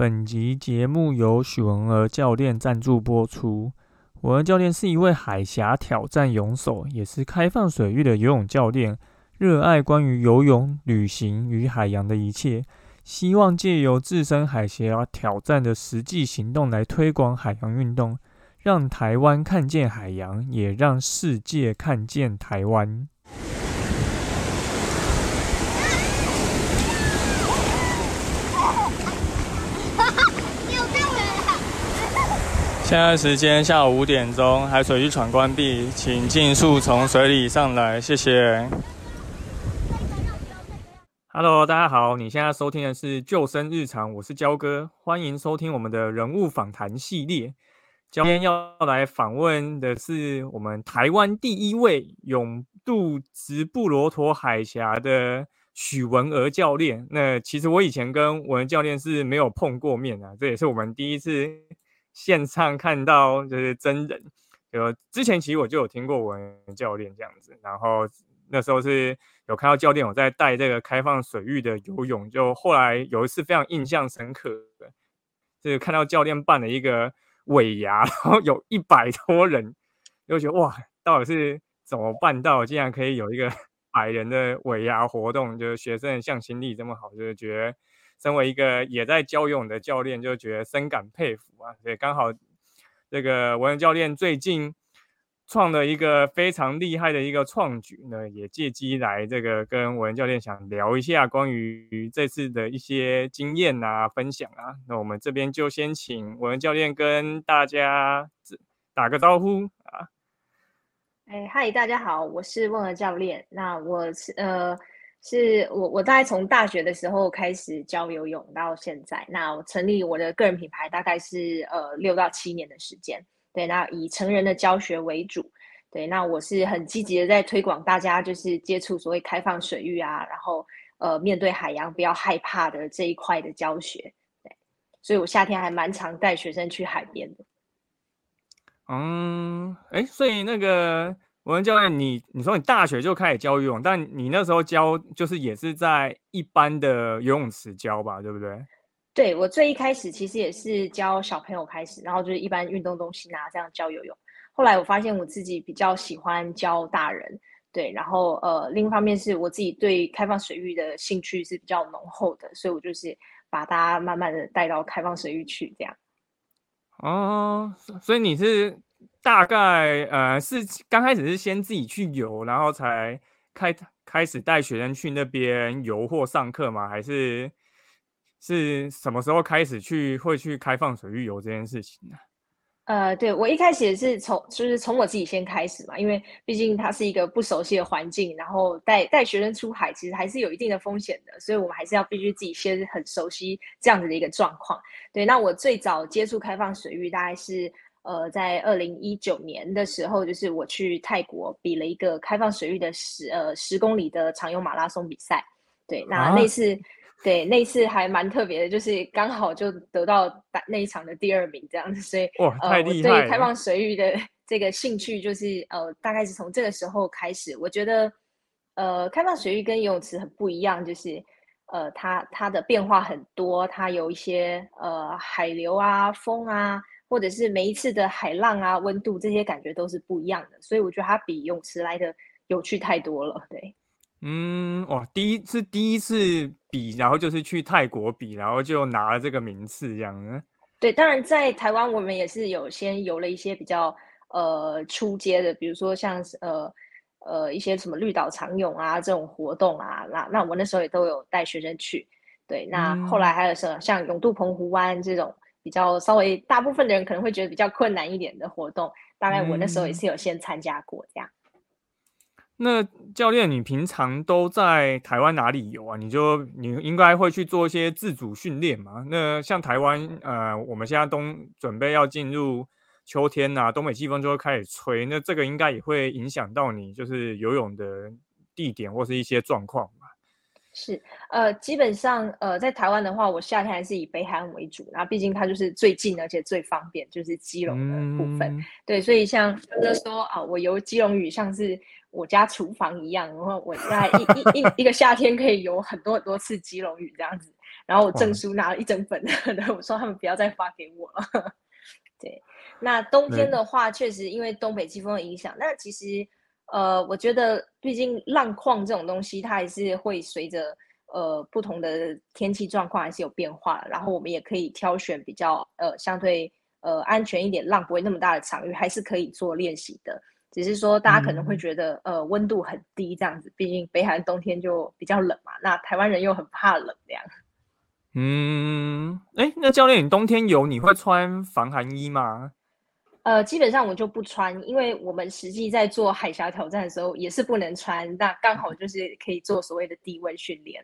本集节目由许文儿教练赞助播出。文儿教练是一位海峡挑战勇手，也是开放水域的游泳教练，热爱关于游泳、旅行与海洋的一切，希望借由自身海峡挑战的实际行动来推广海洋运动，让台湾看见海洋，也让世界看见台湾。现在时间下午五点钟，海水浴场关闭，请尽速从水里上来，谢谢。Hello，大家好，你现在收听的是《救生日常》，我是焦哥，欢迎收听我们的人物访谈系列。今天要来访问的是我们台湾第一位勇渡直布罗陀海峡的许文娥教练。那其实我以前跟文教练是没有碰过面的，这也是我们第一次。线上看到就是真人，有之前其实我就有听过文教练这样子，然后那时候是有看到教练有在带这个开放水域的游泳，就后来有一次非常印象深刻的，就是看到教练办了一个尾牙，然后有一百多人，就觉得哇，到底是怎么办到，竟然可以有一个 百人的尾牙活动，就是学生的向心力这么好，就是觉得。身为一个也在教泳的教练，就觉得深感佩服啊！所以刚好这个文教练最近创了一个非常厉害的一个创举呢，也借机来这个跟文教练想聊一下关于这次的一些经验啊、分享啊。那我们这边就先请文教练跟大家打个招呼啊！哎，嗨，大家好，我是问儿教练。那我是呃。是我，我大概从大学的时候开始教游泳到现在。那我成立我的个人品牌大概是呃六到七年的时间。对，那以成人的教学为主。对，那我是很积极的在推广大家就是接触所谓开放水域啊，然后呃面对海洋不要害怕的这一块的教学。对，所以我夏天还蛮常带学生去海边的。嗯，哎，所以那个。文教练，你你说你大学就开始教游泳，但你那时候教就是也是在一般的游泳池教吧，对不对？对我最一开始其实也是教小朋友开始，然后就是一般运动中心啊这样教游泳。后来我发现我自己比较喜欢教大人，对，然后呃另一方面是我自己对开放水域的兴趣是比较浓厚的，所以我就是把大家慢慢的带到开放水域去这样。哦，所以你是。大概呃是刚开始是先自己去游，然后才开开始带学生去那边游或上课吗？还是是什么时候开始去会去开放水域游这件事情呢？呃，对我一开始也是从就是从我自己先开始嘛，因为毕竟它是一个不熟悉的环境，然后带带学生出海其实还是有一定的风险的，所以我们还是要必须自己先很熟悉这样子的一个状况。对，那我最早接触开放水域大概是。呃，在二零一九年的时候，就是我去泰国比了一个开放水域的十呃十公里的长游马拉松比赛。对，那那次，对那次还蛮特别的，就是刚好就得到那一场的第二名这样子。所以哇，太厉害！对开放水域的这个兴趣，就是呃，大概是从这个时候开始。我觉得，呃，开放水域跟游泳池很不一样，就是呃，它它的变化很多，它有一些呃海流啊、风啊。或者是每一次的海浪啊、温度这些感觉都是不一样的，所以我觉得它比泳池来的有趣太多了。对，嗯，哇，第一次第一次比，然后就是去泰国比，然后就拿了这个名次，这样子？对，当然在台湾我们也是有先游了一些比较呃出阶的，比如说像呃呃一些什么绿岛长泳啊这种活动啊，那那我那时候也都有带学生去。对，那后来还有什么像永渡澎湖湾这种。比较稍微大部分的人可能会觉得比较困难一点的活动，大概我那时候也是有先参加过这样。那教练，你平常都在台湾哪里游啊？你就你应该会去做一些自主训练嘛？那像台湾，呃，我们现在冬准备要进入秋天呐，东北季风就会开始吹，那这个应该也会影响到你就是游泳的地点或是一些状况。是，呃，基本上，呃，在台湾的话，我夏天还是以北海岸为主，然后毕竟它就是最近而且最方便，就是基隆的部分。对，所以像就是说啊，我游基隆屿像是我家厨房一样，然后我在一一一一个夏天可以游很多很多次基隆屿这样子。然后我证书拿了一整本，我说他们不要再发给我了。对，那冬天的话，确实因为东北季风的影响，那其实呃，我觉得毕竟浪况这种东西，它还是会随着呃不同的天气状况还是有变化。然后我们也可以挑选比较呃相对呃安全一点、浪不会那么大的场域，还是可以做练习的。只是说大家可能会觉得呃温度很低这样子，毕竟北海岸冬天就比较冷嘛。那台湾人又很怕冷这样。嗯，哎，那教练，你冬天游你会穿防寒衣吗？呃，基本上我就不穿，因为我们实际在做海峡挑战的时候也是不能穿，那刚好就是可以做所谓的低温训练。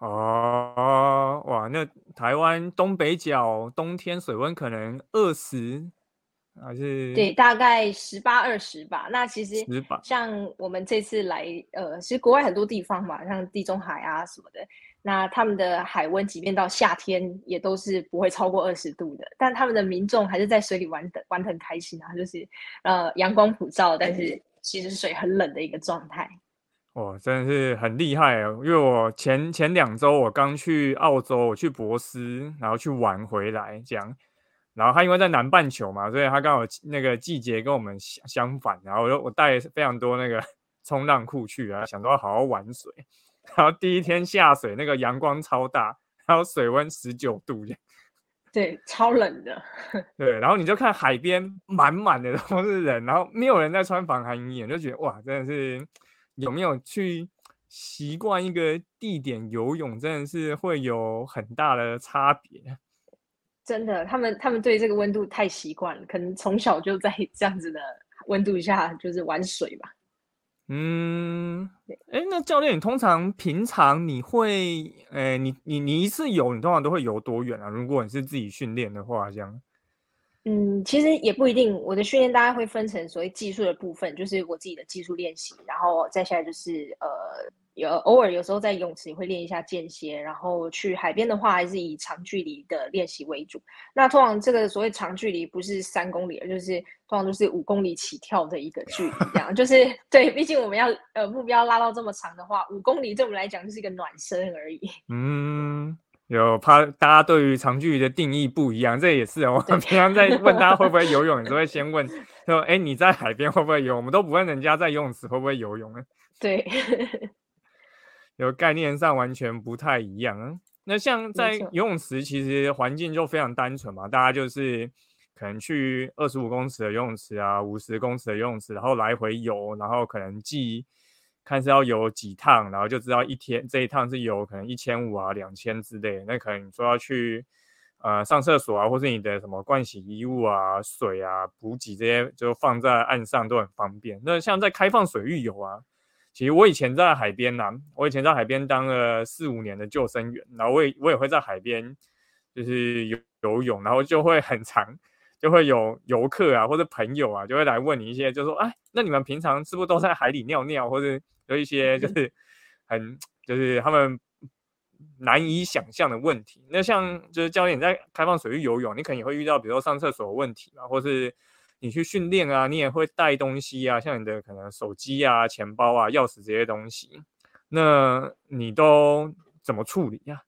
哦，哇，那台湾东北角冬天水温可能二十还是？对，大概十八二十吧。那其实像我们这次来，呃，其实国外很多地方嘛，像地中海啊什么的。那他们的海温，即便到夏天，也都是不会超过二十度的。但他们的民众还是在水里玩的，玩的很开心啊，就是呃阳光普照，但是其实水很冷的一个状态。哇，真的是很厉害哦！因为我前前两周我刚去澳洲，我去博斯，然后去玩回来这样。然后他因为在南半球嘛，所以他刚好那个季节跟我们相相反。然后我就我带非常多那个 冲浪裤去啊，想说好好玩水。然后第一天下水，那个阳光超大，然后水温十九度，对，超冷的。对，然后你就看海边满满的都是人，然后没有人在穿防寒衣，就觉得哇，真的是有没有去习惯一个地点游泳，真的是会有很大的差别。真的，他们他们对这个温度太习惯了，可能从小就在这样子的温度下就是玩水吧。嗯，哎，那教练，你通常平常你会，哎，你你你一次游，你通常都会游多远啊？如果你是自己训练的话，这样。嗯，其实也不一定。我的训练大概会分成所谓技术的部分，就是我自己的技术练习，然后再下来就是呃。有偶尔有时候在泳池会练一下间歇，然后去海边的话还是以长距离的练习为主。那通常这个所谓长距离不是三公里，就是通常都是五公里起跳的一个距离，这样就是对。毕竟我们要呃目标拉到这么长的话，五公里对我们来讲就是一个暖身而已。嗯，有怕大家对于长距离的定义不一样，这也是我平常在问大家会不会游泳，你都会先问说：“哎，你在海边会不会游？”我们都不问人家在游泳池会不会游泳呢。对。有概念上完全不太一样。那像在游泳池，其实环境就非常单纯嘛，大家就是可能去二十五公尺的游泳池啊，五十公尺的游泳池，然后来回游，然后可能记看是要游几趟，然后就知道一天这一趟是游可能一千五啊、两千之类。那可能说要去呃上厕所啊，或是你的什么盥洗衣物啊、水啊、补给这些，就放在岸上都很方便。那像在开放水域游啊。其实我以前在海边呐，我以前在海边当了四五年的救生员，然后我也我也会在海边就是游游泳，然后就会很长，就会有游客啊或者朋友啊就会来问你一些，就说哎，那你们平常是不是都在海里尿尿，或者有一些就是很就是他们难以想象的问题。那像就是教练在开放水域游泳，你可能也会遇到，比如说上厕所的问题啊，或是。你去训练啊，你也会带东西啊，像你的可能手机啊、钱包啊、钥匙这些东西，那你都怎么处理呀？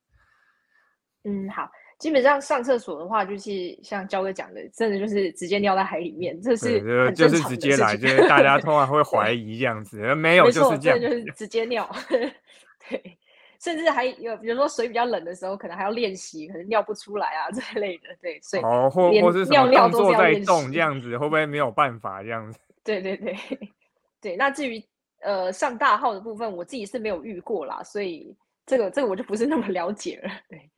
嗯，好，基本上上厕所的话，就是像焦哥讲的，真的就是直接尿在海里面，这是就是直接来，就是大家通常会 怀疑这样子，没有就是这样，就是直接尿，对。甚至还有，比如说水比较冷的时候，可能还要练习，可能尿不出来啊 这类的，对，所以哦，或或是什么动作在动这样子，会不会没有办法这样子？对对对对。那至于呃上大号的部分，我自己是没有遇过啦，所以这个这个我就不是那么了解了。对。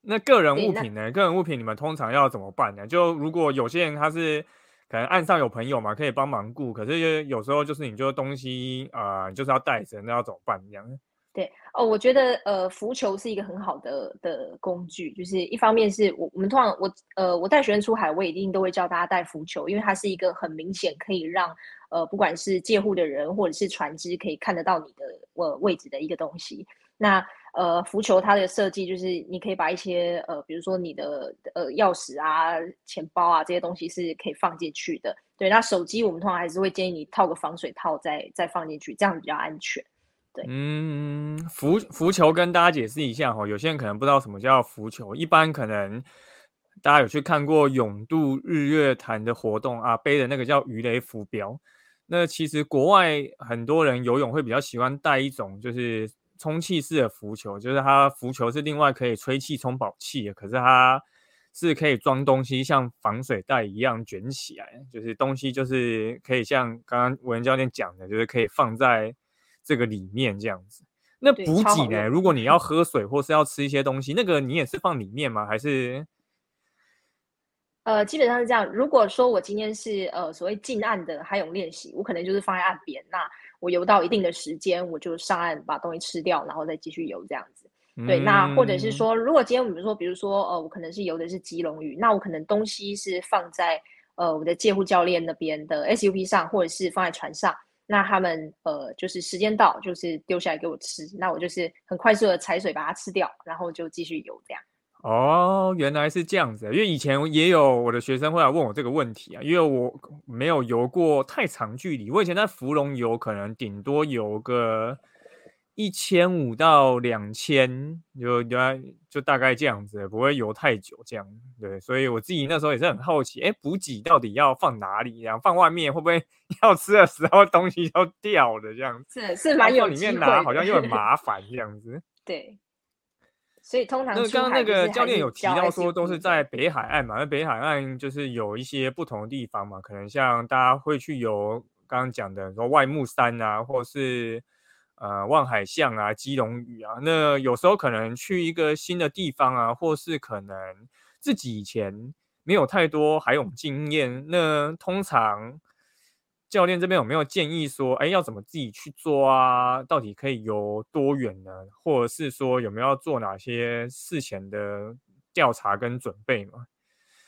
那个人物品呢？个人物品你们通常要怎么办呢？就如果有些人他是可能岸上有朋友嘛，可以帮忙顾，可是有时候就是你就东西啊，就是要带着，那要怎么办这样？对哦，我觉得呃，浮球是一个很好的的工具。就是一方面是我我们通常我呃我带学生出海，我一定都会教大家带浮球，因为它是一个很明显可以让呃不管是借户的人或者是船只可以看得到你的呃位置的一个东西。那呃浮球它的设计就是你可以把一些呃比如说你的呃钥匙啊、钱包啊这些东西是可以放进去的。对，那手机我们通常还是会建议你套个防水套再再放进去，这样比较安全。对，嗯，浮浮球跟大家解释一下哈，有些人可能不知道什么叫浮球，一般可能大家有去看过永渡日月潭的活动啊，背的那个叫鱼雷浮标。那其实国外很多人游泳会比较喜欢带一种就是充气式的浮球，就是它浮球是另外可以吹气充饱气的，可是它是可以装东西，像防水袋一样卷起来，就是东西就是可以像刚刚文教练讲的，就是可以放在。这个里面这样子，那补给呢？如果你要喝水或是要吃一些东西，那个你也是放里面吗？还是？呃，基本上是这样。如果说我今天是呃所谓近岸的海泳练习，我可能就是放在岸边。那我游到一定的时间，我就上岸把东西吃掉，然后再继续游这样子。对，那或者是说，如果今天我们说，比如说呃，我可能是游的是基隆屿，那我可能东西是放在呃我的借护教练那边的 SUP 上，或者是放在船上。那他们呃，就是时间到，就是丢下来给我吃，那我就是很快速的踩水把它吃掉，然后就继续游这样。哦，原来是这样子，因为以前也有我的学生会来问我这个问题啊，因为我没有游过太长距离，我以前在芙蓉游，可能顶多游个。一千五到两千，就就就大概这样子，不会游太久这样。对，所以我自己那时候也是很好奇，哎，补给到底要放哪里？然后放外面会不会 要吃的时候东西要掉的这样子？是是蛮有里面拿好像又很麻 烦这样子。对，所以通常那刚刚那个教练有提到说都是在北海岸嘛，那北海岸就是有一些不同的地方嘛，可能像大家会去游刚刚讲的说外木山啊，或是。呃，望海巷啊，基隆屿啊，那有时候可能去一个新的地方啊，或是可能自己以前没有太多海泳经验，那通常教练这边有没有建议说，哎，要怎么自己去做啊？到底可以游多远呢？或者是说有没有要做哪些事前的调查跟准备吗？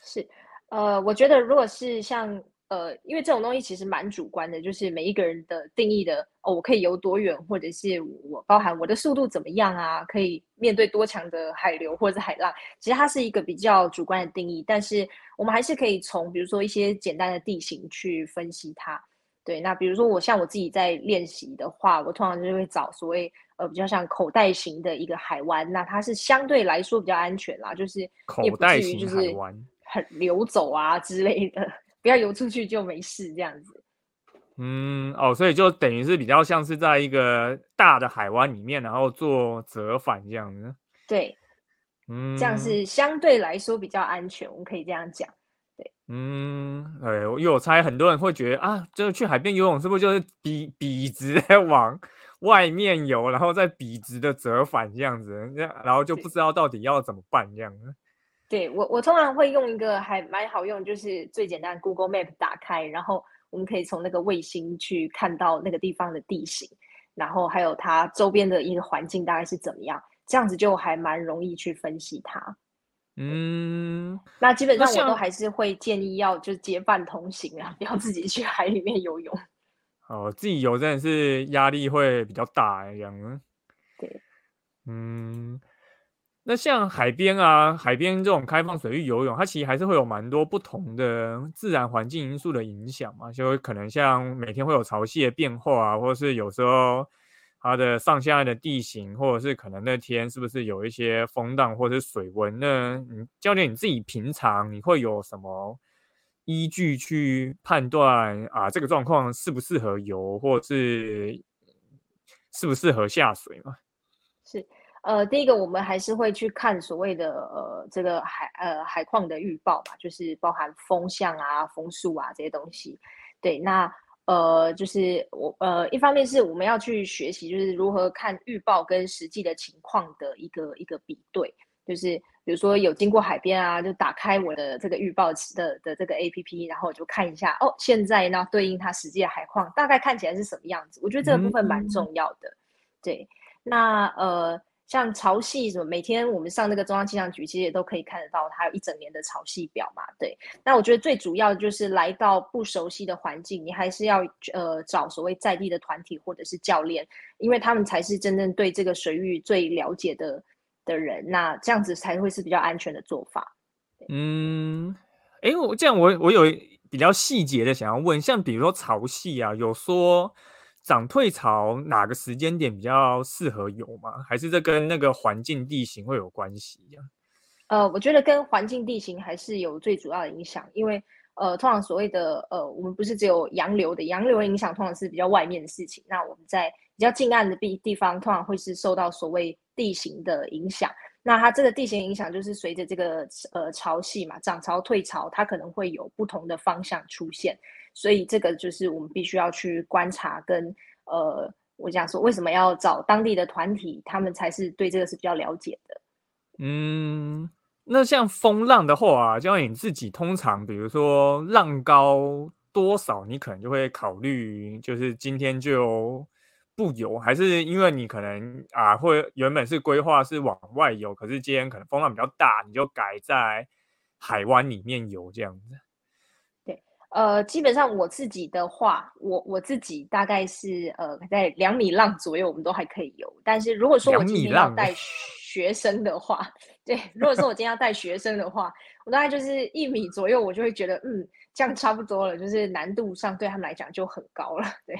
是，呃，我觉得如果是像。呃，因为这种东西其实蛮主观的，就是每一个人的定义的哦，我可以游多远，或者是我包含我的速度怎么样啊，可以面对多强的海流或者海浪，其实它是一个比较主观的定义。但是我们还是可以从比如说一些简单的地形去分析它。对，那比如说我像我自己在练习的话，我通常就会找所谓呃比较像口袋型的一个海湾，那它是相对来说比较安全啦，就是也不至于就是很流走啊之类的。不要游出去就没事，这样子。嗯，哦，所以就等于是比较像是在一个大的海湾里面，然后做折返这样子。对，嗯，这样是相对来说比较安全，我们可以这样讲。对，嗯，哎，因为我猜很多人会觉得啊，就是去海边游泳是不是就是笔笔直的往外面游，然后再笔直的折返这样子，然后就不知道到底要怎么办这样。对我，我通常会用一个还蛮好用，就是最简单，Google Map 打开，然后我们可以从那个卫星去看到那个地方的地形，然后还有它周边的一个环境大概是怎么样，这样子就还蛮容易去分析它。嗯，那基本上我都还是会建议要就是结伴同行啊，不要自己去海里面游泳。哦，自己游真的是压力会比较大这样。对，嗯。那像海边啊，海边这种开放水域游泳，它其实还是会有蛮多不同的自然环境因素的影响嘛，就可能像每天会有潮汐的变化啊，或者是有时候它的上下的地形，或者是可能那天是不是有一些风浪或者是水温？呢你教练你自己平常你会有什么依据去判断啊这个状况适不适合游，或是适不适合下水嘛？是。呃，第一个我们还是会去看所谓的呃这个海呃海况的预报嘛，就是包含风向啊、风速啊这些东西。对，那呃就是我呃一方面是我们要去学习，就是如何看预报跟实际的情况的一个一个比对。就是比如说有经过海边啊，就打开我的这个预报的的这个 A P P，然后我就看一下哦，现在呢对应它实际的海况大概看起来是什么样子。我觉得这个部分蛮重要的。对，那呃。像潮汐什么，每天我们上那个中央气象局，其实也都可以看得到，它有一整年的潮汐表嘛。对，那我觉得最主要就是来到不熟悉的环境，你还是要呃找所谓在地的团体或者是教练，因为他们才是真正对这个水域最了解的的人，那这样子才会是比较安全的做法。嗯，哎，我这样我我有比较细节的想要问，像比如说潮汐啊，有说。涨退潮哪个时间点比较适合游吗？还是这跟那个环境地形会有关系呀？呃，我觉得跟环境地形还是有最主要的影响，因为呃，通常所谓的呃，我们不是只有洋流的，洋流的影响通常是比较外面的事情。那我们在比较近岸的地地方，通常会是受到所谓地形的影响。那它这个地形影响就是随着这个呃潮汐嘛，涨潮退潮，它可能会有不同的方向出现。所以这个就是我们必须要去观察，跟呃，我想说为什么要找当地的团体，他们才是对这个是比较了解的。嗯，那像风浪的话啊，就你自己通常，比如说浪高多少，你可能就会考虑，就是今天就。不游，还是因为你可能啊，会原本是规划是往外游，可是今天可能风浪比较大，你就改在海湾里面游这样子。对，呃，基本上我自己的话，我我自己大概是呃在两米浪左右，我们都还可以游。但是如果说我今天要带 学生的话，对，如果说我今天要带学生的话，我大概就是一米左右，我就会觉得嗯，这样差不多了，就是难度上对他们来讲就很高了，对。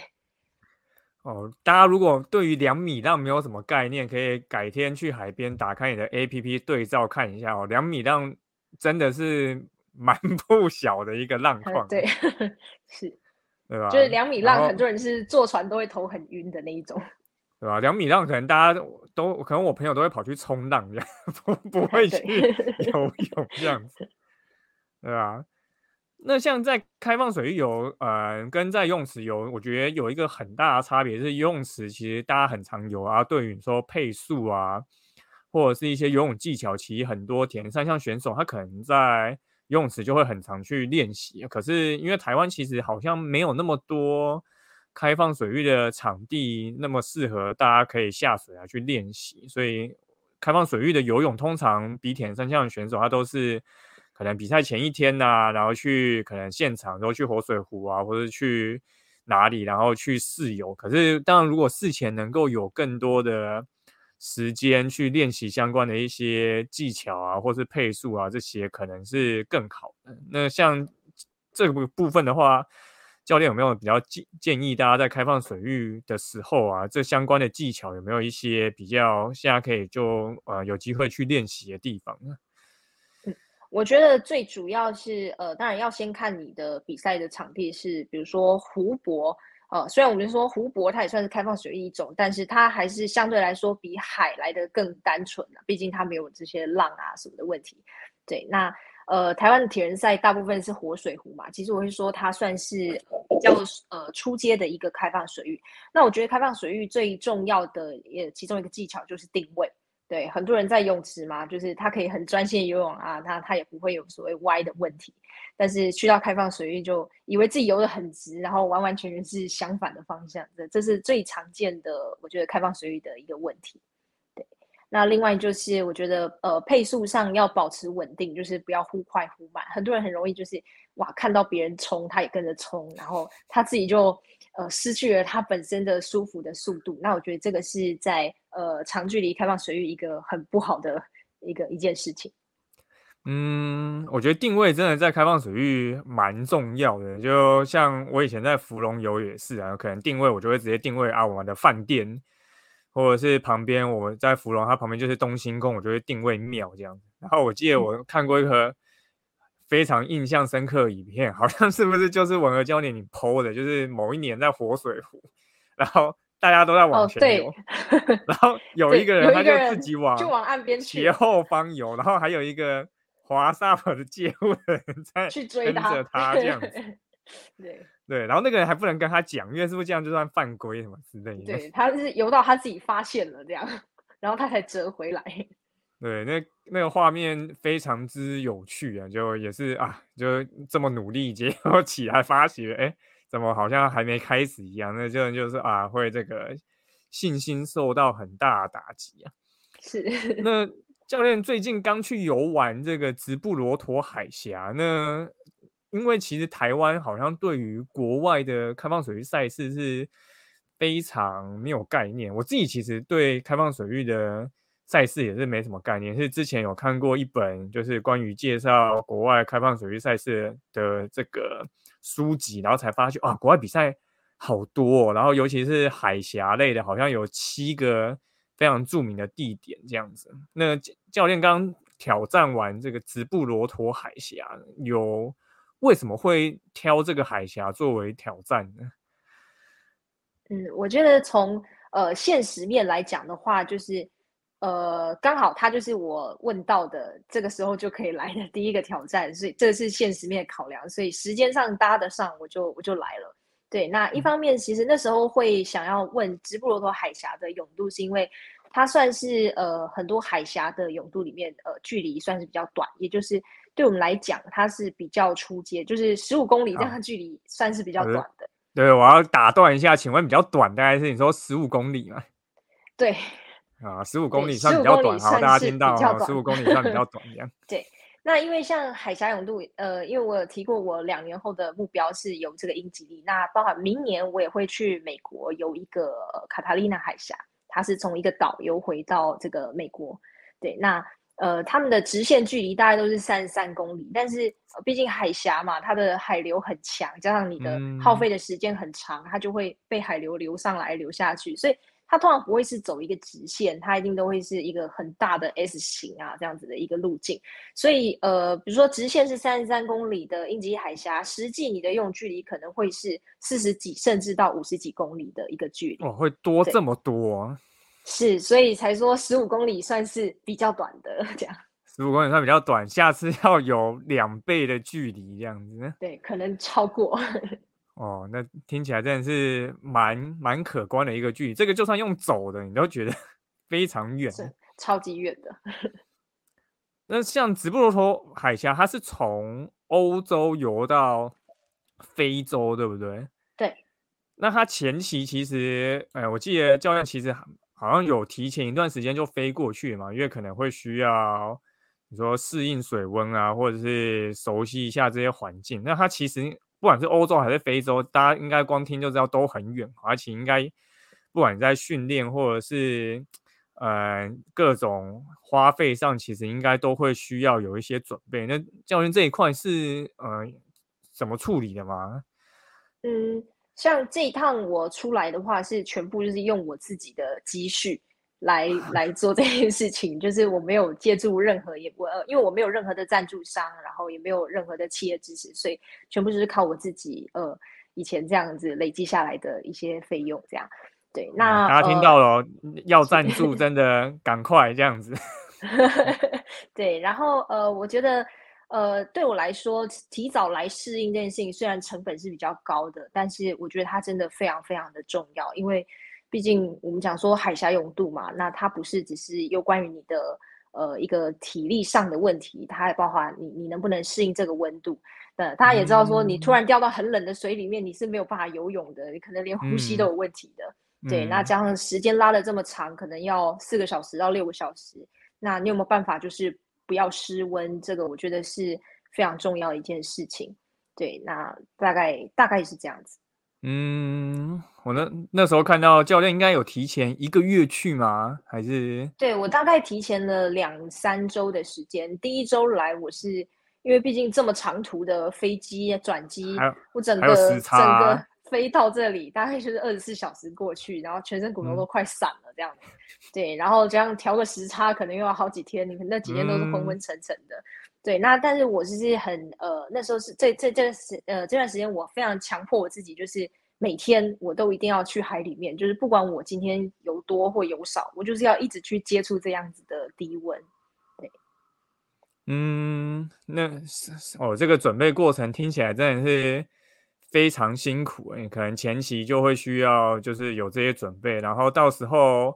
哦，大家如果对于两米浪没有什么概念，可以改天去海边打开你的 A P P 对照看一下哦。两米浪真的是蛮 不小的一个浪况，对，是，对吧？就是两米浪，很多人是坐船都会头很晕的那一种，对吧？两米浪可能大家都可能我朋友都会跑去冲浪这样，不不会去游泳这样子，对吧？那像在开放水域游，呃，跟在游泳池游，我觉得有一个很大的差别是，游泳池其实大家很常游啊，对于说配速啊，或者是一些游泳技巧，其实很多田三项选手他可能在游泳池就会很常去练习。可是因为台湾其实好像没有那么多开放水域的场地，那么适合大家可以下水啊去练习，所以开放水域的游泳通常比田三项选手他都是。可能比赛前一天呐，然后去可能现场，然后去活水湖啊，或者去哪里，然后去试游。可是当然，如果事前能够有更多的时间去练习相关的一些技巧啊，或是配速啊，这些可能是更好的。那像这个部分的话，教练有没有比较建建议大家在开放水域的时候啊，这相关的技巧有没有一些比较现在可以就呃有机会去练习的地方呢？我觉得最主要是，呃，当然要先看你的比赛的场地是，比如说湖泊，呃，虽然我们说湖泊它也算是开放水域一种，但是它还是相对来说比海来的更单纯的，毕竟它没有这些浪啊什么的问题。对，那呃，台湾的铁人赛大部分是活水湖嘛，其实我会说它算是比较呃出街的一个开放水域。那我觉得开放水域最重要的也其中一个技巧就是定位。对，很多人在泳池嘛，就是他可以很专心游泳啊，他他也不会有所谓歪的问题。但是去到开放水域，就以为自己游得很直，然后完完全全是相反的方向，这这是最常见的，我觉得开放水域的一个问题。那另外就是我觉得呃配速上要保持稳定，就是不要忽快忽慢。很多人很容易就是哇看到别人冲，他也跟着冲，然后他自己就。呃，失去了他本身的舒服的速度，那我觉得这个是在呃长距离开放水域一个很不好的一个一件事情。嗯，我觉得定位真的在开放水域蛮重要的。就像我以前在芙蓉游也是啊，可能定位我就会直接定位啊我们的饭店，或者是旁边我们在芙蓉，它旁边就是东兴宫，我就会定位庙这样。然后我记得我看过一个。非常印象深刻影片，好像是不是就是文和教练你 PO 的？就是某一年在活水湖，然后大家都在往前游，然后 有一个人他就自己往就往岸边斜后方游，然后还有一个滑沙跑的借物的人在去追他，这样子。对对，然后那个人还不能跟他讲，因为是不是这样就算犯规什么之类的？对，他是游到他自己发现了这样，然后他才折回来。对，那那个画面非常之有趣啊，就也是啊，就这么努力，结果起来发觉，哎，怎么好像还没开始一样？那就就是啊，会这个信心受到很大打击啊。是。那教练最近刚去游玩这个直布罗陀海峡，那因为其实台湾好像对于国外的开放水域赛事是非常没有概念。我自己其实对开放水域的。赛事也是没什么概念，是之前有看过一本就是关于介绍国外开放水域赛事的这个书籍，然后才发现啊，国外比赛好多，然后尤其是海峡类的，好像有七个非常著名的地点这样子。那教练刚挑战完这个直布罗陀海峡，有为什么会挑这个海峡作为挑战呢？嗯，我觉得从呃现实面来讲的话，就是呃刚好它就是我问到的这个时候就可以来的第一个挑战，所以这是现实面考量，所以时间上搭得上，我就我就来了。对，那一方面其实那时候会想要问直布罗陀海峡的泳度，是因为它算是呃很多海峡的泳度里面呃距离算是比较短，也就是对我们来讲它是比较出街，就是十五公里这样的距离算是比较短的。对，我要打断一下，请问比较短大概是你说十五公里吗？对，啊，十五公里算比较短，好，大家听到十五公里算比较短这样。对。那因为像海峡泳度，呃，因为我有提过，我两年后的目标是游这个英吉利。那包含明年我也会去美国游一个卡塔利娜海峡，它是从一个岛游回到这个美国。对，那呃，他们的直线距离大概都是三十三公里，但是毕竟海峡嘛，它的海流很强，加上你的耗费的时间很长，它就会被海流流上来流下去，所以。它通常不会是走一个直线，它一定都会是一个很大的 S 型啊，这样子的一个路径。所以，呃，比如说直线是三十三公里的英吉海峡，实际你的用距离可能会是四十几，甚至到五十几公里的一个距离。哦，会多这么多？是，所以才说十五公里算是比较短的这样。十五公里算比较短，下次 要有两倍的距离这样子。对，可能超过。哦，那听起来真的是蛮蛮可观的一个距离。这个就算用走的，你都觉得 非常远，超级远的。那像直布罗陀海峡，它是从欧洲游到非洲，对不对？对。那它前期其实，哎，我记得教练其实好像有提前一段时间就飞过去嘛，因为可能会需要你说适应水温啊，或者是熟悉一下这些环境。那它其实。不管是欧洲还是非洲，大家应该光听就知道都很远，而且应该不管在训练或者是呃各种花费上，其实应该都会需要有一些准备。那教练这一块是呃怎么处理的吗？嗯，像这一趟我出来的话，是全部就是用我自己的积蓄。来来做这件事情，就是我没有借助任何，也不呃，因为我没有任何的赞助商，然后也没有任何的企业支持，所以全部就是靠我自己，呃，以前这样子累积下来的一些费用，这样。对，那大家听到了，要赞助真的赶快这样子。对，然后呃，我觉得呃，对我来说，提早来适应这件事情，虽然成本是比较高的，但是我觉得它真的非常非常的重要，因为。毕竟我们讲说海峡泳度嘛，那它不是只是有关于你的呃一个体力上的问题，它还包含你你能不能适应这个温度。呃，大家也知道说，你突然掉到很冷的水里面，你是没有办法游泳的，你可能连呼吸都有问题的。对，那加上时间拉的这么长，可能要四个小时到六个小时，那你有没有办法就是不要失温？这个我觉得是非常重要的一件事情。对，那大概大概是这样子。嗯，我那那时候看到教练应该有提前一个月去吗？还是？对我大概提前了两三周的时间。第一周来，我是因为毕竟这么长途的飞机转机，我整个整个飞到这里，大概就是二十四小时过去，然后全身骨头都快散了这样。对，然后这样调个时差，可能又要好几天，你那几天都是昏昏沉沉的。对，那但是我就是很呃，那时候是这这这时呃这段时间，我非常强迫我自己，就是每天我都一定要去海里面，就是不管我今天游多或游少，我就是要一直去接触这样子的低温。对，嗯，那哦，这个准备过程听起来真的是非常辛苦，你可能前期就会需要就是有这些准备，然后到时候。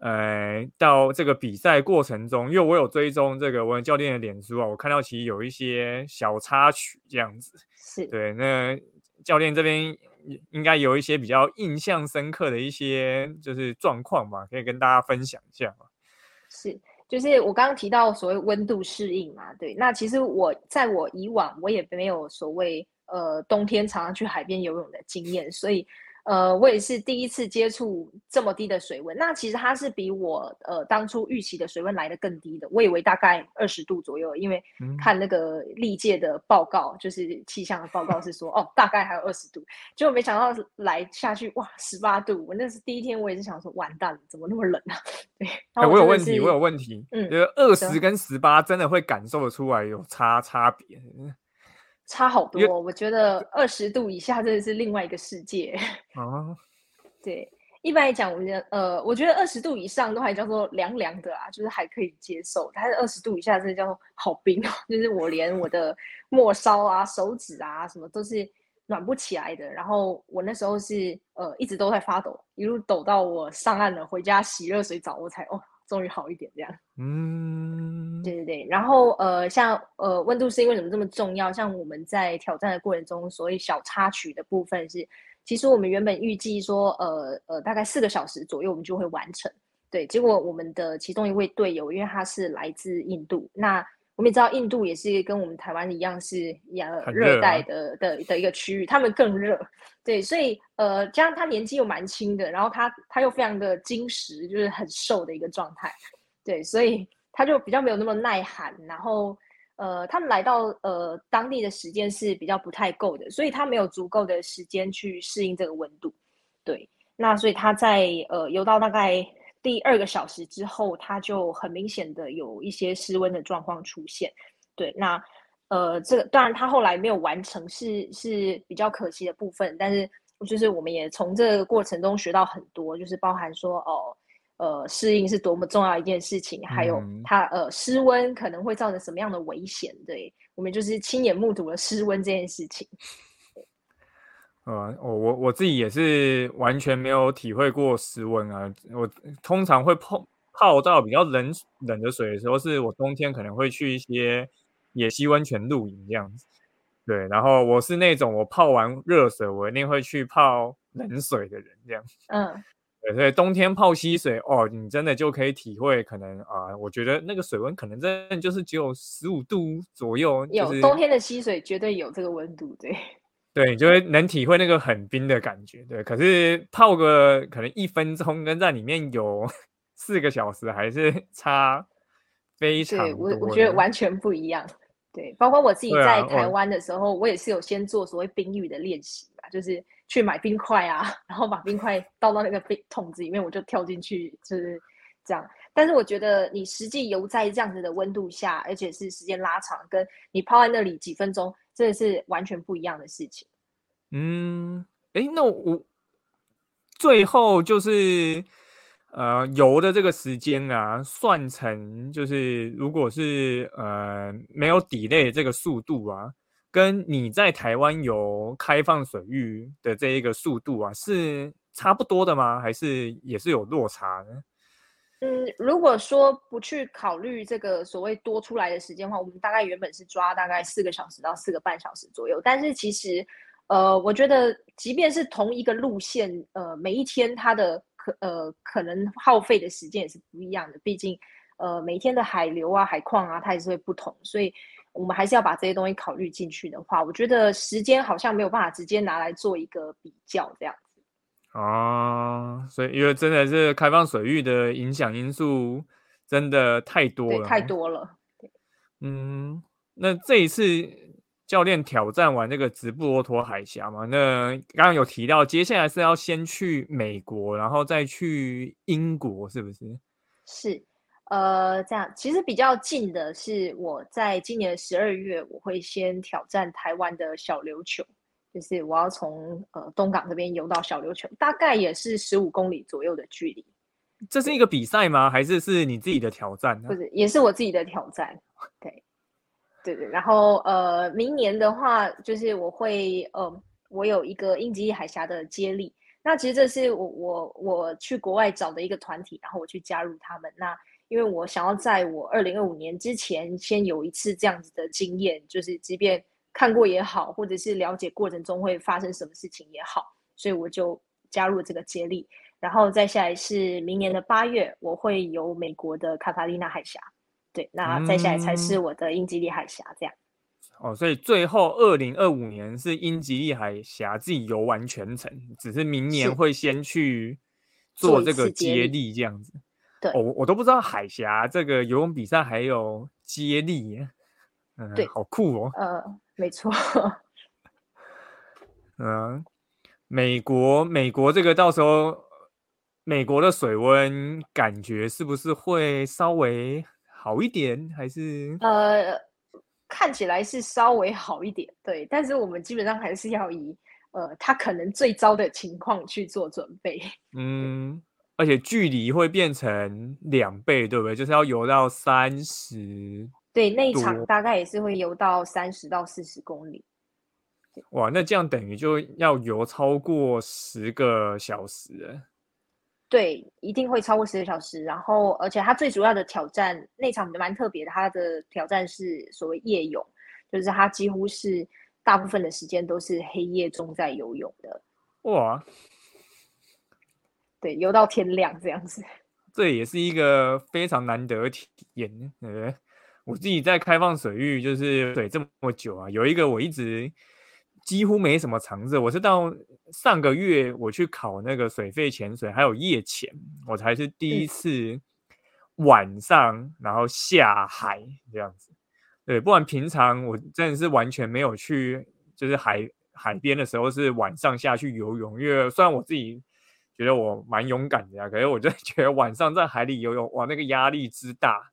呃，到这个比赛过程中，因为我有追踪这个文教练的脸书啊，我看到其实有一些小插曲这样子。是对，那教练这边应该有一些比较印象深刻的一些就是状况吧，可以跟大家分享一下吗？是，就是我刚刚提到所谓温度适应嘛，对，那其实我在我以往我也没有所谓呃冬天常常去海边游泳的经验，所以。呃，我也是第一次接触这么低的水温。那其实它是比我呃当初预期的水温来的更低的。我以为大概二十度左右，因为看那个历届的报告，就是气象的报告是说哦，大概还有二十度。结果没想到来下去哇，十八度。我那是第一天，我也是想说完蛋了，怎么那么冷啊？对，我有问题，我有问题。嗯，就二十跟十八真的会感受得出来有差差别。差好多，我觉得二十度以下真的是另外一个世界 啊。对，一般来讲，我觉得呃，我觉得二十度以上都还叫做凉凉的啊，就是还可以接受。但是二十度以下真的叫做好冰哦，就是我连我的末梢啊、手指啊什么都是暖不起来的。然后我那时候是呃一直都在发抖，一路抖到我上岸了，回家洗热水澡，我才哦。终于好一点，这样。嗯，对对对。然后呃，像呃温度是因为什么这么重要？像我们在挑战的过程中，所以小插曲的部分是，其实我们原本预计说，呃呃，大概四个小时左右我们就会完成。对，结果我们的其中一位队友，因为他是来自印度，那。我们也知道印度也是跟我们台湾一样是亚热带的的的一个区域，他们更热，对，所以呃，加上他年纪又蛮轻的，然后他他又非常的精实，就是很瘦的一个状态，对，所以他就比较没有那么耐寒，然后呃，他们来到呃当地的时间是比较不太够的，所以他没有足够的时间去适应这个温度，对，那所以他在呃游到大概。第二个小时之后，它就很明显的有一些失温的状况出现。对，那呃，这个当然他后来没有完成，是是比较可惜的部分。但是就是我们也从这个过程中学到很多，就是包含说哦，呃，适应是多么重要一件事情，还有它呃失温可能会造成什么样的危险。对我们就是亲眼目睹了失温这件事情。呃，我我我自己也是完全没有体会过室温啊。我通常会泡泡到比较冷冷的水的时候，是我冬天可能会去一些野溪温泉露营这样子。对，然后我是那种我泡完热水，我一定会去泡冷水的人这样。嗯，对，所以冬天泡溪水哦，你真的就可以体会可能啊，我觉得那个水温可能真的就是只有十五度左右。有冬天的溪水绝对有这个温度，对。对，你就会能体会那个很冰的感觉。对，可是泡个可能一分钟，跟在里面有 四个小时，还是 差非常多。我我觉得完全不一样。对，包括我自己在台湾的时候，我也是有先做所谓冰浴的练习嘛，就是去买冰块啊，然后把冰块倒到那个冰桶子里面，我就跳进去，就是这样。但是我觉得你实际游在这样子的温度下，而且是时间拉长，跟你泡在那里几分钟。这是完全不一样的事情。嗯，哎，那我最后就是呃游的这个时间啊，算成就是如果是呃没有底类这个速度啊，跟你在台湾游开放水域的这一个速度啊，是差不多的吗？还是也是有落差呢？嗯，如果说不去考虑这个所谓多出来的时间的话，我们大概原本是抓大概四个小时到四个半小时左右。但是其实，呃，我觉得即便是同一个路线，呃，每一天它的可呃可能耗费的时间也是不一样的。毕竟，呃，每天的海流啊、海况啊，它也是会不同。所以，我们还是要把这些东西考虑进去的话，我觉得时间好像没有办法直接拿来做一个比较这样。啊，所以因为真的是开放水域的影响因素真的太多了，太多了。嗯，那这一次教练挑战完这个直布罗陀海峡嘛，那刚刚有提到，接下来是要先去美国，然后再去英国，是不是？是，呃，这样其实比较近的是，我在今年十二月我会先挑战台湾的小琉球。就是我要从呃东港这边游到小琉球，大概也是十五公里左右的距离。这是一个比赛吗？还是是你自己的挑战？不是，也是我自己的挑战。对，对对。然后呃，明年的话，就是我会呃，我有一个英吉利海峡的接力。那其实这是我我我去国外找的一个团体，然后我去加入他们。那因为我想要在我二零二五年之前先有一次这样子的经验，就是即便。看过也好，或者是了解过程中会发生什么事情也好，所以我就加入这个接力。然后再下来是明年的八月，我会游美国的卡塔利娜海峡。对，那再下来才是我的英吉利海峡。这样。哦，所以最后二零二五年是英吉利海峡自己游完全程，只是明年会先去做这个接力这样子。对，我我都不知道海峡这个游泳比赛还有接力，嗯，对，好酷哦。呃，没错。嗯，美国美国这个到时候美国的水温感觉是不是会稍微好一点？还是呃？看起来是稍微好一点，对，但是我们基本上还是要以呃，它可能最糟的情况去做准备。嗯，而且距离会变成两倍，对不对？就是要游到三十，对，那一场大概也是会游到三十到四十公里。哇，那这样等于就要游超过十个小时。对，一定会超过十个小时。然后，而且它最主要的挑战那场蛮特别的，它的挑战是所谓夜泳，就是它几乎是大部分的时间都是黑夜中在游泳的。哇，对，游到天亮这样子。这也是一个非常难得体验。呃，我自己在开放水域就是水这么久啊，有一个我一直。几乎没什么尝试，我是到上个月我去考那个水肺潜水，还有夜潜，我才是第一次晚上然后下海这样子。对，不然平常我真的是完全没有去，就是海海边的时候是晚上下去游泳，因为虽然我自己觉得我蛮勇敢的呀，可是我就觉得晚上在海里游泳，哇，那个压力之大，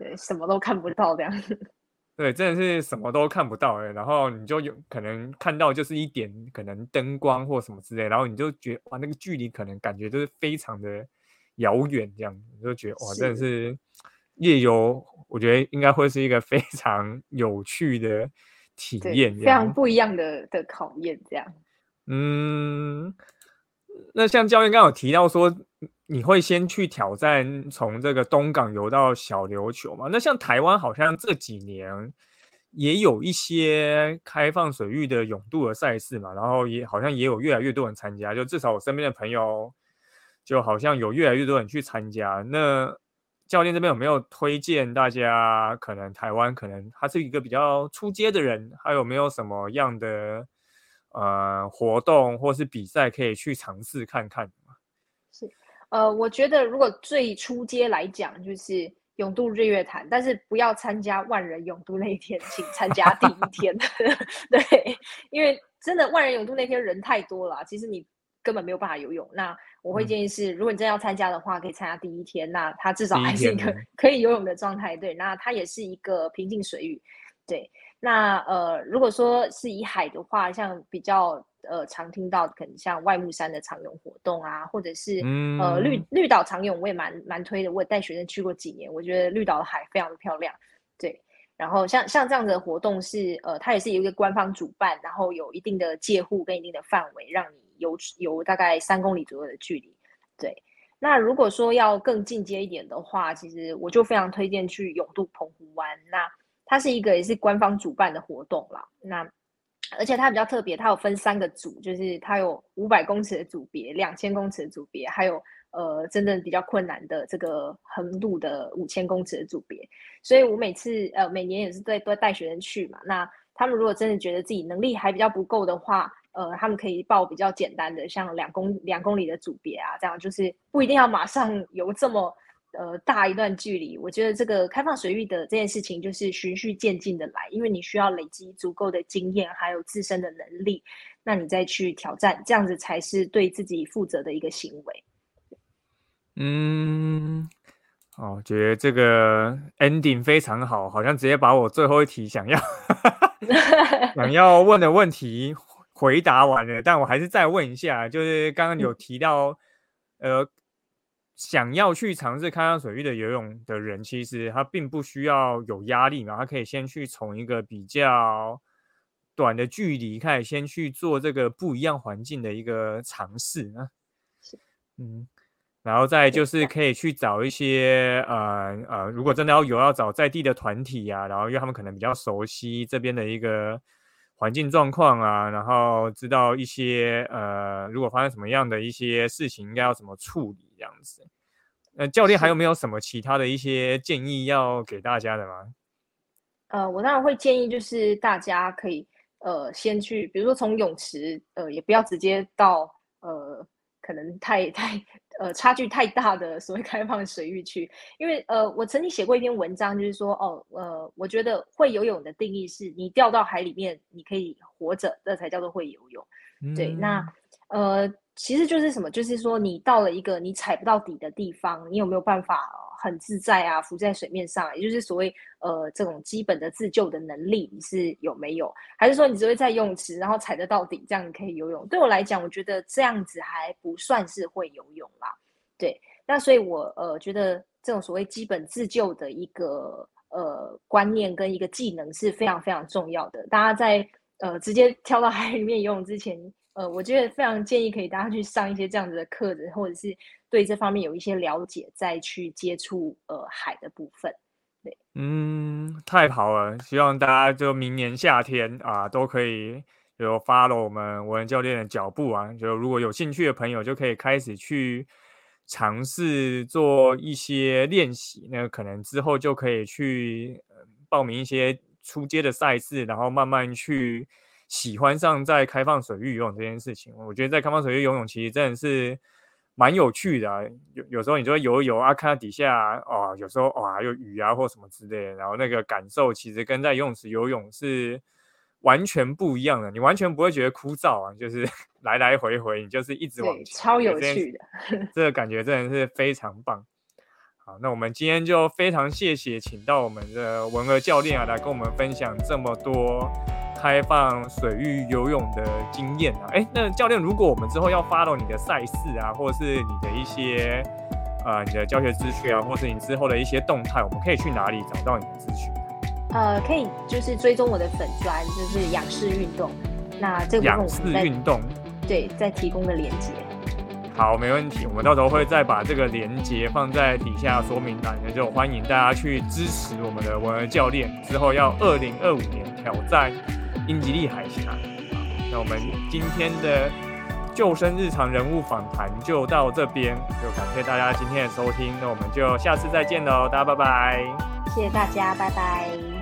对，什么都看不到这样。对，真的是什么都看不到哎，然后你就有可能看到就是一点可能灯光或什么之类，然后你就觉得哇，那个距离可能感觉就是非常的遥远，这样你就觉得哇，真的是夜游，我觉得应该会是一个非常有趣的体验，非常不一样的的考验，这样。嗯，那像教练刚刚有提到说。你会先去挑战从这个东港游到小琉球吗？那像台湾好像这几年也有一些开放水域的泳渡的赛事嘛，然后也好像也有越来越多人参加，就至少我身边的朋友就好像有越来越多人去参加。那教练这边有没有推荐大家？可能台湾可能他是一个比较出街的人，还有没有什么样的呃活动或是比赛可以去尝试看看？是呃，我觉得如果最初阶来讲，就是永渡日月潭，但是不要参加万人永渡那一天，请参加第一天。对，因为真的万人永渡那天人太多了，其实你根本没有办法游泳。那我会建议是，如果你真要参加的话，可以参加第一天，那它至少还是一个可以游泳的状态。对，那它也是一个平静水域。对，那呃，如果说是以海的话，像比较。呃，常听到可能像外木山的长泳活动啊，或者是呃绿绿岛长泳，我也蛮蛮推的。我也带学生去过几年，我觉得绿岛的海非常的漂亮。对，然后像像这样的活动是呃，它也是有一个官方主办，然后有一定的界护跟一定的范围，让你游游大概三公里左右的距离。对，那如果说要更进阶一点的话，其实我就非常推荐去永渡澎湖湾。那它是一个也是官方主办的活动啦。那而且它比较特别，它有分三个组，就是它有五百公尺的组别、两千公尺的组别，还有呃真正比较困难的这个横渡的五千公尺的组别。所以我每次呃每年也是在都带学生去嘛。那他们如果真的觉得自己能力还比较不够的话，呃，他们可以报比较简单的，像两公两公里的组别啊，这样就是不一定要马上游这么。呃，大一段距离，我觉得这个开放水域的这件事情就是循序渐进的来，因为你需要累积足够的经验，还有自身的能力，那你再去挑战，这样子才是对自己负责的一个行为。嗯，哦，觉得这个 ending 非常好，好像直接把我最后一题想要 想要问的问题回答完了，但我还是再问一下，就是刚刚有提到，呃。想要去尝试开放水域的游泳的人，其实他并不需要有压力嘛，他可以先去从一个比较短的距离开始，先去做这个不一样环境的一个尝试啊。嗯，然后再就是可以去找一些呃呃，如果真的要有，要找在地的团体呀，然后因为他们可能比较熟悉这边的一个环境状况啊，然后知道一些呃，如果发生什么样的一些事情，应该要怎么处理。这样子，呃，教练还有没有什么其他的一些建议要给大家的吗？呃，我当然会建议，就是大家可以呃先去，比如说从泳池，呃，也不要直接到呃可能太太呃差距太大的所谓 开放水域区，因为呃我曾经写过一篇文章，就是说哦呃，我觉得会游泳的定义是你掉到海里面你可以活着，这才叫做会游泳。对，那呃其实就是什么，就是说你到了一个你踩不到底的地方，你有没有办法？很自在啊，浮在水面上，也就是所谓呃这种基本的自救的能力，你是有没有？还是说你只会在泳池，然后踩得到底，这样你可以游泳？对我来讲，我觉得这样子还不算是会游泳啦。对，那所以我呃觉得这种所谓基本自救的一个呃观念跟一个技能是非常非常重要的。大家在呃直接跳到海里面游泳之前。呃，我觉得非常建议可以大家去上一些这样子的课程，或者是对这方面有一些了解，再去接触呃海的部分。对，嗯，太好了，希望大家就明年夏天啊都可以有 follow 我们文教练的脚步啊，就如果有兴趣的朋友就可以开始去尝试做一些练习，那可能之后就可以去报名一些出街的赛事，然后慢慢去。喜欢上在开放水域游泳这件事情，我觉得在开放水域游泳其实真的是蛮有趣的。有有时候你就会游一游啊，看到底下哦，有时候哇有雨啊或什么之类的，然后那个感受其实跟在游泳池游泳是完全不一样的。你完全不会觉得枯燥啊，就是 来来回回，你就是一直往前，超有趣的。这个感觉真的是非常棒。好，那我们今天就非常谢谢请到我们的文儿教练啊，来跟我们分享这么多。开放水域游泳的经验啊，哎，那教练，如果我们之后要 follow 你的赛事啊，或者是你的一些呃你的教学资讯啊，或是你之后的一些动态，我们可以去哪里找到你的资讯？呃，可以就是追踪我的粉砖，就是仰视运动。那这个仰视运动，对，在提供的连接。好，没问题，我们到时候会再把这个连接放在底下说明栏，那就欢迎大家去支持我们的文儿教练。之后要二零二五年挑战。英吉利海峡，那我们今天的救生日常人物访谈就到这边，就感谢大家今天的收听，那我们就下次再见喽，大家拜拜，谢谢大家，拜拜。